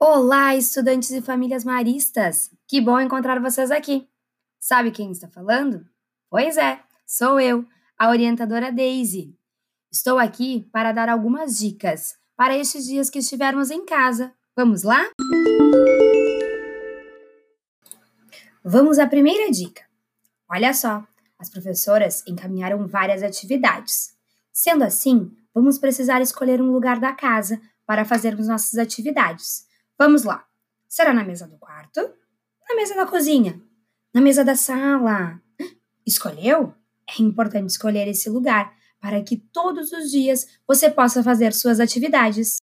Olá, estudantes e famílias maristas! Que bom encontrar vocês aqui! Sabe quem está falando? Pois é, sou eu, a orientadora Daisy. Estou aqui para dar algumas dicas para estes dias que estivermos em casa. Vamos lá? Vamos à primeira dica. Olha só, as professoras encaminharam várias atividades. Sendo assim, vamos precisar escolher um lugar da casa para fazermos nossas atividades. Vamos lá. Será na mesa do quarto? Na mesa da cozinha? Na mesa da sala? Escolheu? É importante escolher esse lugar para que todos os dias você possa fazer suas atividades.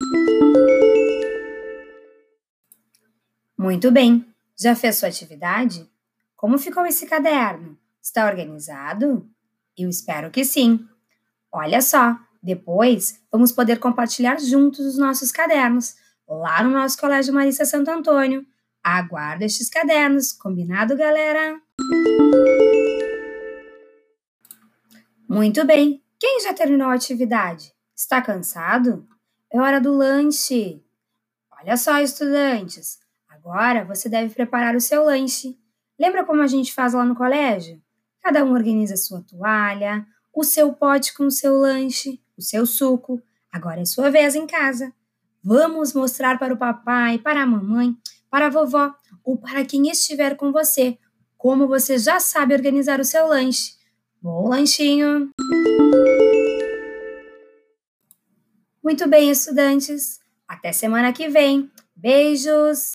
Muito bem. Já fez sua atividade? Como ficou esse caderno? Está organizado? Eu espero que sim. Olha só, depois vamos poder compartilhar juntos os nossos cadernos lá no nosso Colégio Marista Santo Antônio. Aguardo estes cadernos, combinado, galera? Muito bem. Quem já terminou a atividade? Está cansado? É hora do lanche. Olha só, estudantes. Agora você deve preparar o seu lanche. Lembra como a gente faz lá no colégio? Cada um organiza a sua toalha, o seu pote com o seu lanche, o seu suco. Agora é sua vez em casa. Vamos mostrar para o papai, para a mamãe, para a vovó ou para quem estiver com você como você já sabe organizar o seu lanche. Bom lanchinho! Muito bem, estudantes. Até semana que vem. Beijos!